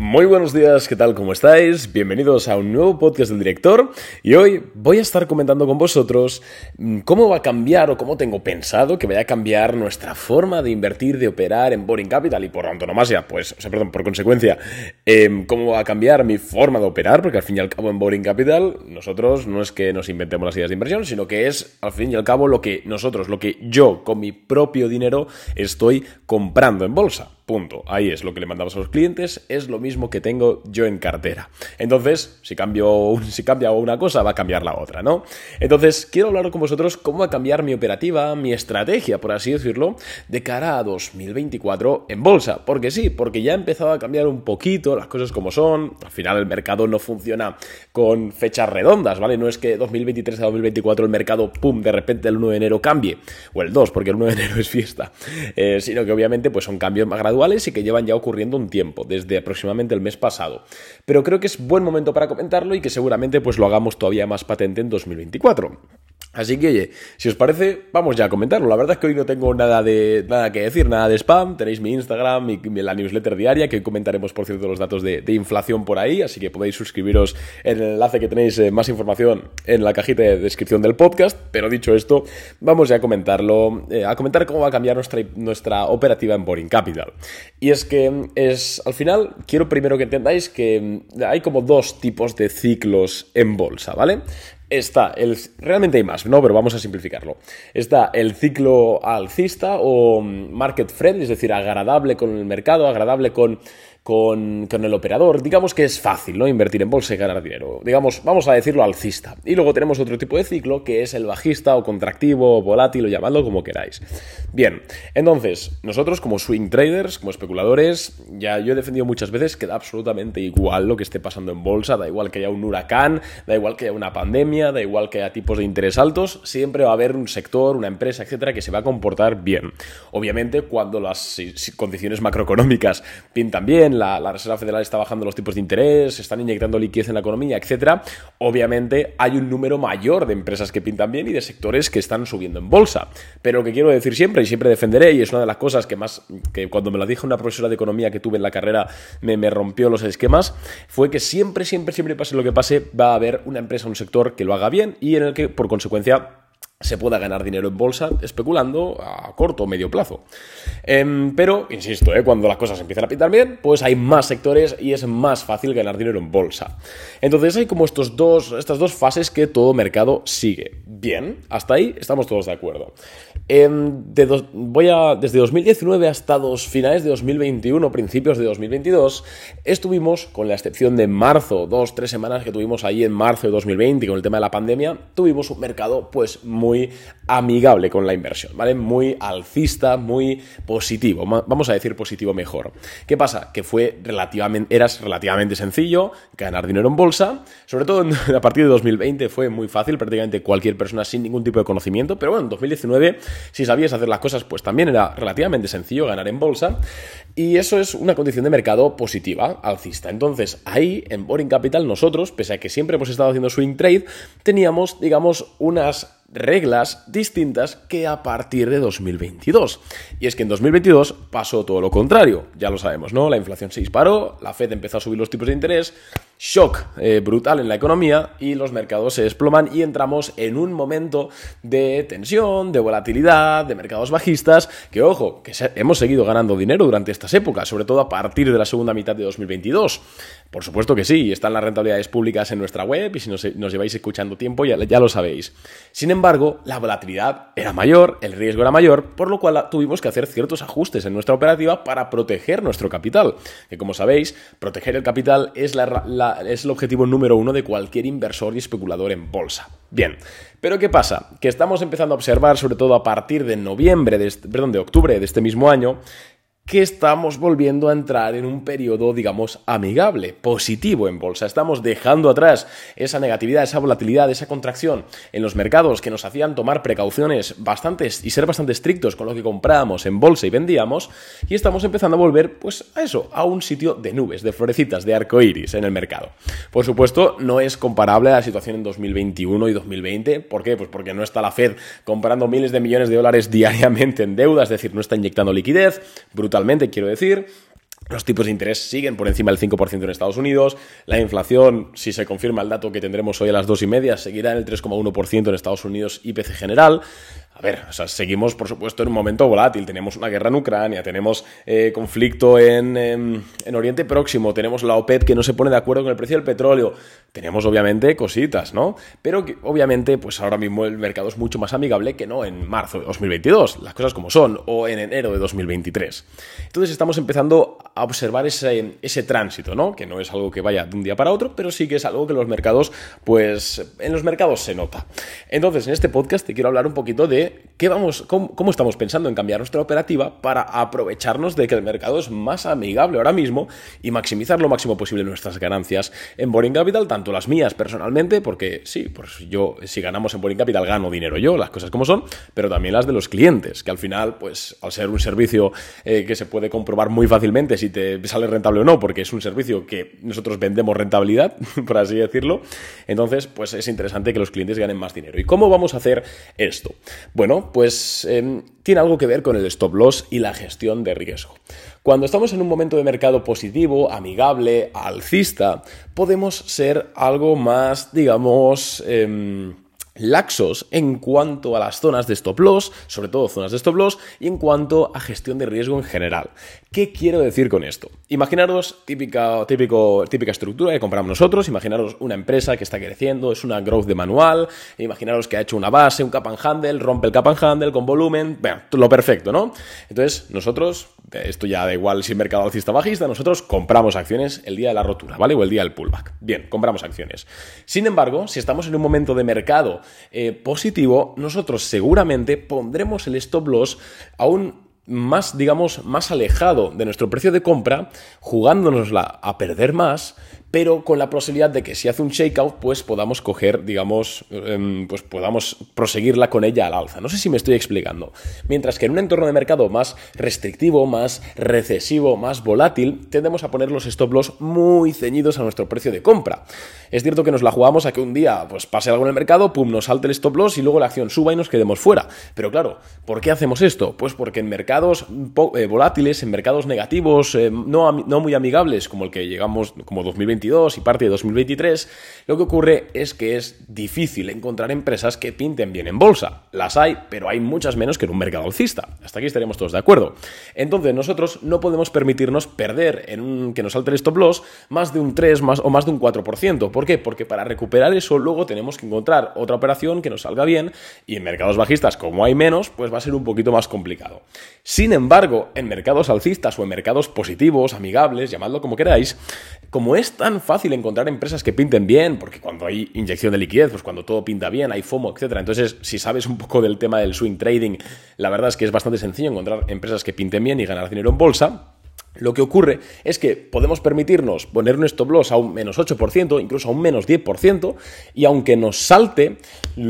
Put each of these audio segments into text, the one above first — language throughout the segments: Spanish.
Muy buenos días, ¿qué tal? ¿Cómo estáis? Bienvenidos a un nuevo podcast del director y hoy voy a estar comentando con vosotros mm, cómo va a cambiar o cómo tengo pensado que vaya a cambiar nuestra forma de invertir, de operar en Boring Capital y por antonomasia, pues, o sea, perdón, por consecuencia, em, cómo va a cambiar mi forma de operar, porque al fin y al cabo en Boring Capital nosotros no es que nos inventemos las ideas de inversión, sino que es al fin y al cabo lo que nosotros, lo que yo con mi propio dinero estoy comprando en bolsa. Punto. Ahí es lo que le mandamos a los clientes, es lo mismo que tengo yo en cartera. Entonces, si, si cambia una cosa, va a cambiar la otra, ¿no? Entonces, quiero hablar con vosotros cómo va a cambiar mi operativa, mi estrategia, por así decirlo, de cara a 2024 en bolsa. Porque sí, porque ya ha empezado a cambiar un poquito las cosas como son. Al final el mercado no funciona con fechas redondas, ¿vale? No es que 2023 a 2024 el mercado, pum, de repente el 1 de enero cambie. O el 2, porque el 1 de enero es fiesta. Eh, sino que obviamente pues son cambios más graduales y que llevan ya ocurriendo un tiempo, desde aproximadamente el mes pasado. Pero creo que es buen momento para comentarlo y que seguramente pues lo hagamos todavía más patente en 2024. Así que, oye, si os parece, vamos ya a comentarlo. La verdad es que hoy no tengo nada, de, nada que decir, nada de spam. Tenéis mi Instagram y la newsletter diaria, que hoy comentaremos, por cierto, los datos de, inflación por ahí. Así que podéis suscribiros en el enlace que tenéis eh, más información en la cajita de descripción del podcast. Pero dicho esto, vamos ya a comentarlo, eh, a comentar cómo va a cambiar nuestra, nuestra operativa en Boring Capital. Y es que es, al final, quiero primero que entendáis que hay como dos tipos de ciclos en bolsa, ¿vale? Está el. Realmente hay más, ¿no? Pero vamos a simplificarlo. Está el ciclo alcista o market friendly, es decir, agradable con el mercado, agradable con con, el operador. Digamos que es fácil, ¿no? Invertir en bolsa y ganar dinero. Digamos, vamos a decirlo alcista. Y luego tenemos otro tipo de ciclo que es el bajista o contractivo o volátil o llamadlo como queráis. Bien, entonces, nosotros como swing traders, como especuladores, ya yo he defendido muchas veces que da absolutamente igual lo que esté pasando en bolsa, da igual que haya un huracán, da igual que haya una pandemia, da igual que haya tipos de interés altos, siempre va a haber un sector, una empresa, etcétera, que se va a comportar bien. Obviamente, cuando las condiciones macroeconómicas pintan bien, la, Reserva Federal está bajando los tipos de interés, están inyectando liquidez en la economía, etcétera, obviamente hay un número mayor de empresas que pintan bien y de sectores que están subiendo en bolsa. Pero lo que quiero decir siempre, y siempre defenderé, y es una de las cosas que más, que cuando me lo dijo una profesora de economía que tuve en la carrera, me, me rompió los esquemas, fue que siempre, siempre, siempre pase lo que pase, va a haber una empresa, un sector que lo haga bien y en el que, por consecuencia, se pueda ganar dinero en bolsa especulando a corto o medio plazo. Em, pero, insisto, eh, cuando las cosas empiezan a pintar bien, pues hay más sectores y es más fácil ganar dinero en bolsa. Entonces hay como estos dos, estas dos fases que todo mercado sigue. Bien, hasta ahí estamos todos de acuerdo. Em, voy a, desde 2019 hasta dos, finales de 2021, principios de 2022, estuvimos, con la excepción de marzo, dos, tres semanas que tuvimos ahí en marzo de 2020 con el tema de la pandemia, tuvimos un mercado pues muy muy amigable con la inversión, ¿vale? Muy alcista, muy positivo, vamos a decir positivo mejor. ¿Qué pasa? Que fue relativamente, eras relativamente sencillo ganar dinero en bolsa, sobre todo a partir de 2020 fue muy fácil, prácticamente cualquier persona sin ningún tipo de conocimiento, pero bueno, en 2019 si sabías hacer las cosas pues también era relativamente sencillo ganar en bolsa y eso es una condición de mercado positiva, alcista. Entonces ahí en Boring Capital nosotros, pese a que siempre hemos estado haciendo swing trade, teníamos digamos unas reglas distintas que a partir de 2022. Y es que en 2022 pasó todo lo contrario, ya lo sabemos, ¿no? La inflación se disparó, la Fed empezó a subir los tipos de interés, shock eh, brutal en la economía y los mercados se desploman y entramos en un momento de tensión, de volatilidad, de mercados bajistas, que ojo, que hemos seguido ganando dinero durante estas épocas, sobre todo a partir de la segunda mitad de 2022. Por supuesto que sí, están las rentabilidades públicas en nuestra web y si nos, lleváis escuchando tiempo ya, lo sabéis. Sin embargo, la volatilidad era mayor, el riesgo era mayor, por lo cual tuvimos que hacer ciertos ajustes en nuestra operativa para proteger nuestro capital. Que como sabéis, proteger el capital es, es el objetivo número uno de cualquier inversor y especulador en bolsa. Bien, pero ¿qué pasa? Que estamos empezando a observar, sobre todo a partir de noviembre, de perdón, de octubre de este mismo año, que estamos volviendo a entrar en un periodo, digamos, amigable, positivo en bolsa. Estamos dejando atrás esa negatividad, esa volatilidad, esa contracción en los mercados que nos hacían tomar precauciones bastantes y ser bastante estrictos con lo que comprábamos en bolsa y vendíamos, y estamos empezando a volver, pues, a eso, a un sitio de nubes, de florecitas, de arco iris en el mercado. Por supuesto, no es comparable a la situación en 2021 y 2020. ¿Por qué? Pues porque no está la Fed comprando miles de millones de dólares diariamente en deuda, es decir, no está inyectando liquidez, brutal quiero decir. Los tipos de interés siguen por encima del 5% en Estados Unidos. La inflación, si se confirma el dato que tendremos hoy a las dos y media, seguirá en el 3,1% en Estados Unidos IPC general. A ver, o sea, seguimos, por supuesto, en un momento volátil. Tenemos una guerra en Ucrania, tenemos eh, conflicto en, en, Oriente Próximo, tenemos la OPEP que no se pone de acuerdo con el precio del petróleo. Tenemos, obviamente, cositas, ¿no? Pero obviamente, pues ahora mismo el mercado es mucho más amigable que no en marzo de 2022, las cosas como son, o en enero de 2023. Entonces estamos empezando a observar ese, ese tránsito, ¿no? Que no es algo que vaya de un día para otro, pero sí que es algo que los mercados, pues, en los mercados se nota. Entonces, en este podcast te quiero hablar un poquito de qué vamos, cómo, estamos pensando en cambiar nuestra operativa para aprovecharnos de que el mercado es más amigable ahora mismo y maximizar lo máximo posible nuestras ganancias en Boring Capital, tanto las mías personalmente, porque sí, pues yo si ganamos en Boring Capital gano dinero yo, las cosas como son, pero también las de los clientes, que al final, pues al ser un servicio eh, que se puede comprobar muy fácilmente si te sale rentable o no, porque es un servicio que nosotros vendemos rentabilidad, por así decirlo, entonces pues es interesante que los clientes ganen más dinero. ¿Y cómo vamos a hacer esto? Bueno, pues em, tiene algo que ver con el stop loss y la gestión de riesgo. Cuando estamos en un momento de mercado positivo, amigable, alcista, podemos ser algo más, digamos, em, laxos en cuanto a las zonas de stop loss, sobre todo zonas de stop loss, y en cuanto a gestión de riesgo en general. ¿Qué quiero decir con esto? Imaginaros típica, estructura que compramos nosotros, imaginaros una empresa que está creciendo, es una growth de manual, imaginaros que ha hecho una base, un cap and handle, rompe el cap and handle con volumen, lo perfecto, ¿no? Entonces, nosotros, esto ya da igual si mercado alcista o bajista, nosotros compramos acciones el día de la rotura, ¿vale? O el día del pullback. Bien, compramos acciones. Sin embargo, si estamos en un momento de mercado eh, positivo, nosotros seguramente pondremos el stop loss aún más, digamos, más alejado de nuestro precio de compra, jugándonosla a perder más, pero con la posibilidad de que si hace un shakeout, pues podamos coger, digamos, em, pues podamos proseguirla con ella al alza. No sé si me estoy explicando. Mientras que en un entorno de mercado más restrictivo, más recesivo, más volátil, tendemos a poner los stop loss muy ceñidos a nuestro precio de compra. Es cierto que nos la jugamos a que un día pues pase algo en el mercado, pum, nos salte el stop loss y luego la acción suba y nos quedemos fuera. Pero claro, ¿por qué hacemos esto? Pues porque en mercados eh, volátiles, en mercados negativos, eh, no, no muy amigables como el que llegamos como 2020 y parte de 2023, lo que ocurre es que es difícil encontrar empresas que pinten bien en bolsa. Las hay, pero hay muchas menos que en un mercado alcista. Hasta aquí estaríamos todos de acuerdo. Entonces nosotros no podemos permitirnos perder en un, que nos salte el stop loss más de un 3 más, o más de un 4%. ¿Por qué? Porque para recuperar eso luego tenemos que encontrar otra operación que nos salga bien y en mercados bajistas como hay menos, pues va a ser un poquito más complicado. Sin embargo, en mercados alcistas o en mercados positivos, amigables, llamadlo como queráis, como es tan fácil encontrar empresas que pinten bien, porque cuando hay inyección de liquidez, pues cuando todo pinta bien, hay FOMO, etc. Entonces, si sabes un poco del tema del swing trading, la verdad es que es bastante sencillo encontrar empresas que pinten bien y ganar dinero en bolsa. Lo que ocurre es que podemos permitirnos poner un stop loss a un menos 8%, incluso a un menos 10%, y aunque nos salte,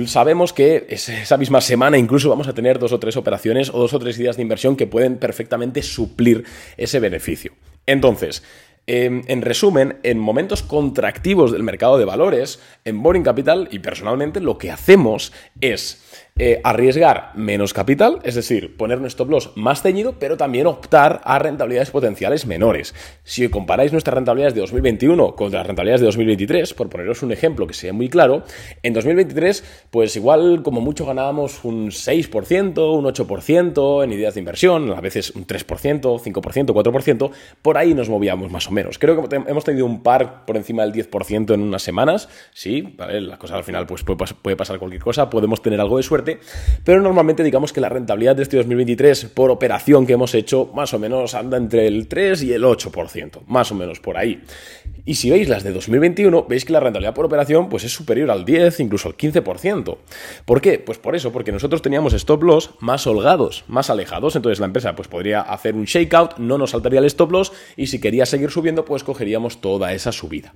sabemos que esa misma semana incluso vamos a tener dos o tres operaciones o dos o tres ideas de inversión que pueden perfectamente suplir ese beneficio. Entonces, Em, en resumen, en momentos contractivos del mercado de valores, en Boring Capital y personalmente lo que hacemos es eh, arriesgar menos capital, es decir, poner nuestro stop loss más ceñido, pero también optar a rentabilidades potenciales menores. Si comparáis nuestras rentabilidades de 2021 contra las rentabilidades de 2023, por poneros un ejemplo que sea muy claro, en 2023, pues igual como mucho ganábamos un 6%, un 8% en ideas de inversión, a veces un 3%, 5%, 4%, por ahí nos movíamos más o menos. Creo que hemos tenido un par por encima del 10% en unas semanas, sí, ¿vale? las cosas al final pues puede pasar cualquier cosa, podemos tener algo de suerte, pero normalmente digamos que la rentabilidad de este 2023 por operación que hemos hecho más o menos anda entre el 3 y el 8%, más o menos por ahí. Y si veis las de 2021, veis que la rentabilidad por operación pues es superior al 10, incluso al 15%. ¿Por qué? Pues por eso, porque nosotros teníamos stop loss más holgados, más alejados, entonces la empresa pues podría hacer un shakeout, no nos saltaría el stop loss y si quería seguir subiendo pues cogeríamos toda esa subida.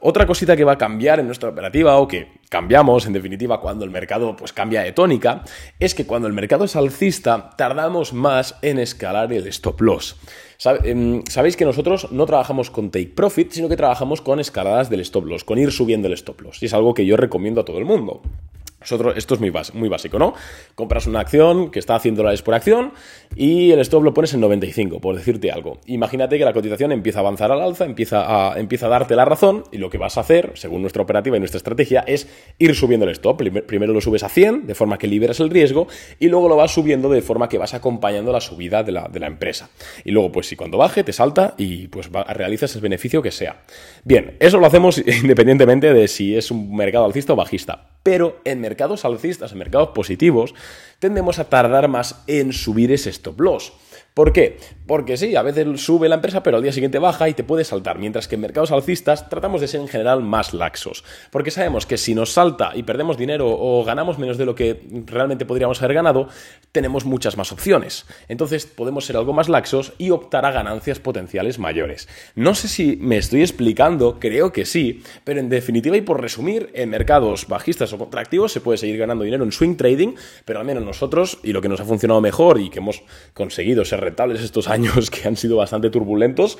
Otra cosita que va a cambiar en nuestra operativa o que cambiamos en definitiva cuando el mercado pues cambia de tónica es que cuando el mercado es alcista tardamos más en escalar el stop loss. Em, sabéis que nosotros no trabajamos con take profit, sino que trabajamos con escaladas del stop loss, con ir subiendo el stop loss. Y es algo que yo recomiendo a todo el mundo. Esto es muy, básico, ¿no? Compras una acción que está haciendo dólares por acción y el stop lo pones en 95, por decirte algo. Imagínate que la cotización empieza a avanzar al alza, empieza a, empieza a darte la razón y lo que vas a hacer, según nuestra operativa y nuestra estrategia, es ir subiendo el stop. Primero lo subes a 100, de forma que liberas el riesgo, y luego lo vas subiendo de forma que vas acompañando la subida de la, de la empresa. Y luego, pues si cuando baje, te salta y pues realizas el beneficio que sea. Bien, eso lo hacemos independientemente de si es un mercado alcista o bajista pero en mercados alcistas, en mercados positivos, tendemos a tardar más en subir ese stop loss. ¿Por qué? Porque sí, a veces sube la empresa, pero al día siguiente baja y te puede saltar, mientras que en mercados alcistas tratamos de ser en general más laxos, porque sabemos que si nos salta y perdemos dinero o ganamos menos de lo que realmente podríamos haber ganado, tenemos muchas más opciones. Entonces podemos ser algo más laxos y optar a ganancias potenciales mayores. No sé si me estoy explicando, creo que sí, pero en definitiva y por resumir, en mercados bajistas o contractivos se puede seguir ganando dinero en swing trading, pero al menos nosotros y lo que nos ha funcionado mejor y que hemos conseguido ser rentables estos años que han sido bastante turbulentos,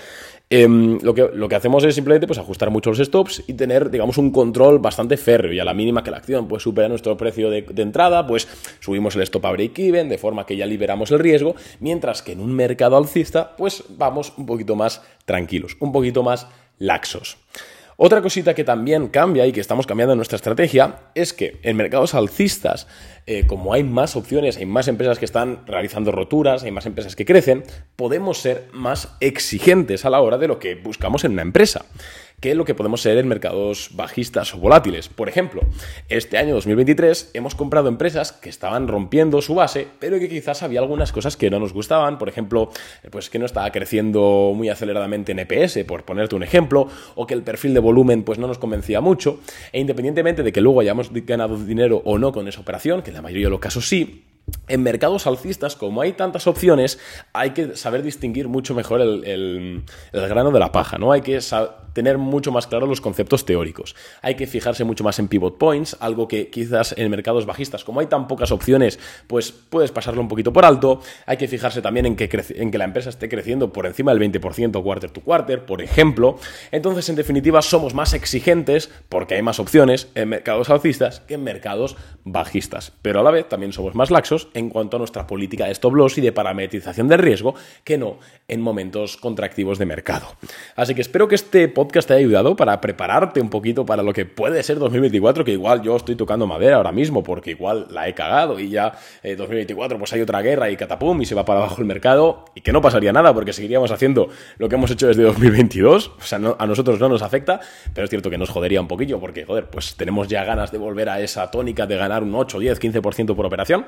em, lo, que, lo que hacemos es simplemente pues, ajustar mucho los stops y tener, digamos, un control bastante férreo. Y a la mínima que la acción pues, supera nuestro precio de, de entrada, pues subimos el stop a break-even, de forma que ya liberamos el riesgo, mientras que en un mercado alcista, pues vamos un poquito más tranquilos, un poquito más laxos. Otra cosita que también cambia y que estamos cambiando en nuestra estrategia es que en mercados alcistas, eh, como hay más opciones, hay más empresas que están realizando roturas, hay más empresas que crecen, podemos ser más exigentes a la hora de lo que buscamos en una empresa que lo que podemos ser en mercados bajistas o volátiles. Por ejemplo, este año 2023 hemos comprado empresas que estaban rompiendo su base, pero que quizás había algunas cosas que no nos gustaban, por ejemplo, pues que no estaba creciendo muy aceleradamente en EPS, por ponerte un ejemplo, o que el perfil de volumen pues no nos convencía mucho, e independientemente de que luego hayamos ganado dinero o no con esa operación, que en la mayoría de los casos sí, en mercados alcistas, como hay tantas opciones, hay que saber distinguir mucho mejor el, grano de la paja, ¿no? Hay que tener mucho más claro los conceptos teóricos. Hay que fijarse mucho más en pivot points, algo que quizás en mercados bajistas, como hay tan pocas opciones, pues puedes pasarlo un poquito por alto. Hay que fijarse también en que, en que la empresa esté creciendo por encima del 20% quarter to quarter, por ejemplo. Entonces, en definitiva, somos más exigentes porque hay más opciones en mercados alcistas que en mercados bajistas. Pero a la vez también somos más laxos en cuanto a nuestra política de stop loss y de parametrización del riesgo que no en momentos contractivos de mercado. Así que espero que este podcast te haya ayudado para prepararte un poquito para lo que puede ser 2024, que igual yo estoy tocando madera ahora mismo, porque igual la he cagado y ya 2024 eh, pues hay otra guerra y catapum y se va para abajo el mercado y que no pasaría nada porque seguiríamos haciendo lo que hemos hecho desde 2022, o sea, a nosotros no nos afecta, pero es cierto que nos jodería un poquillo porque, joder, pues tenemos ya ganas de volver a esa tónica de ganar un 8, 10, 15% por operación,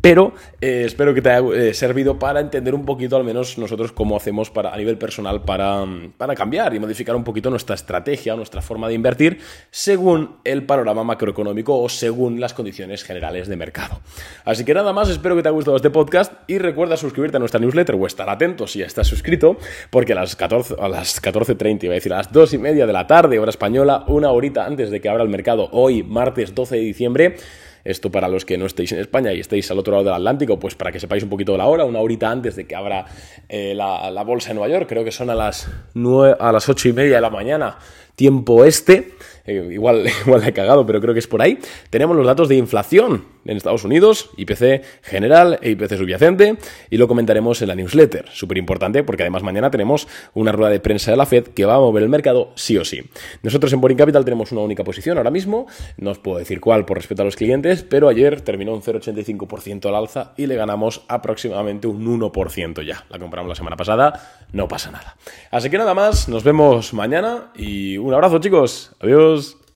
pero eh, espero que te haya eh, servido para entender un poquito al menos nosotros cómo hacemos para, a nivel personal para, para cambiar y modificar un poquito nuestra estrategia, nuestra forma de invertir según el panorama macroeconómico o según las condiciones generales de mercado. Así que nada más, espero que te haya gustado este podcast y recuerda suscribirte a nuestra newsletter o estar atento si ya estás suscrito, porque a las 14, a las 14.30, iba a decir a las 2 y media de la tarde, hora española, una horita antes de que abra el mercado, hoy, martes 12 de diciembre, esto para los que no estéis en España y estéis al otro lado del Atlántico, pues para que sepáis un poquito de la hora, una horita antes de que abra eh, la, bolsa en Nueva York, creo que son a las, 9, a las 8 y media de la mañana, tiempo este. Eh, igual, igual la he cagado, pero creo que es por ahí. Tenemos los datos de inflación en Estados Unidos, IPC general e IPC subyacente, y lo comentaremos en la newsletter. Súper importante porque además mañana tenemos una rueda de prensa de la Fed que va a mover el mercado sí o sí. Nosotros en Boring Capital tenemos una única posición ahora mismo, no os puedo decir cuál por respeto a los clientes, pero ayer terminó un 0,85% al alza y le ganamos aproximadamente un 1% ya. La compramos la semana pasada, no pasa nada. Así que nada más, nos vemos mañana y un abrazo chicos, adiós.